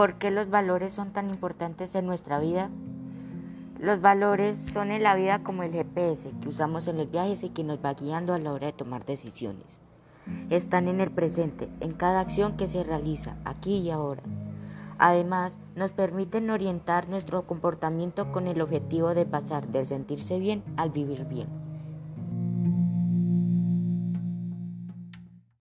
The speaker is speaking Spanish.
¿Por qué los valores son tan importantes en nuestra vida? Los valores son en la vida como el GPS que usamos en los viajes y que nos va guiando a la hora de tomar decisiones. Están en el presente, en cada acción que se realiza, aquí y ahora. Además, nos permiten orientar nuestro comportamiento con el objetivo de pasar del sentirse bien al vivir bien.